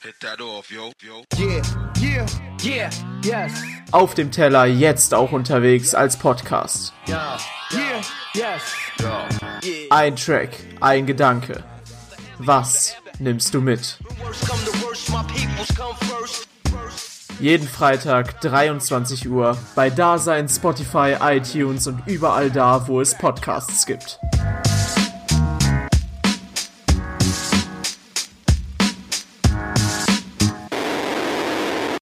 Hit that off, yo, yo. Yeah, yeah, yeah, yes, Auf dem Teller jetzt auch unterwegs als Podcast. yeah, yes, Ein Track, ein Gedanke. Was nimmst du mit? Jeden Freitag 23 Uhr bei Dasein, Spotify, iTunes und überall da, wo es Podcasts gibt.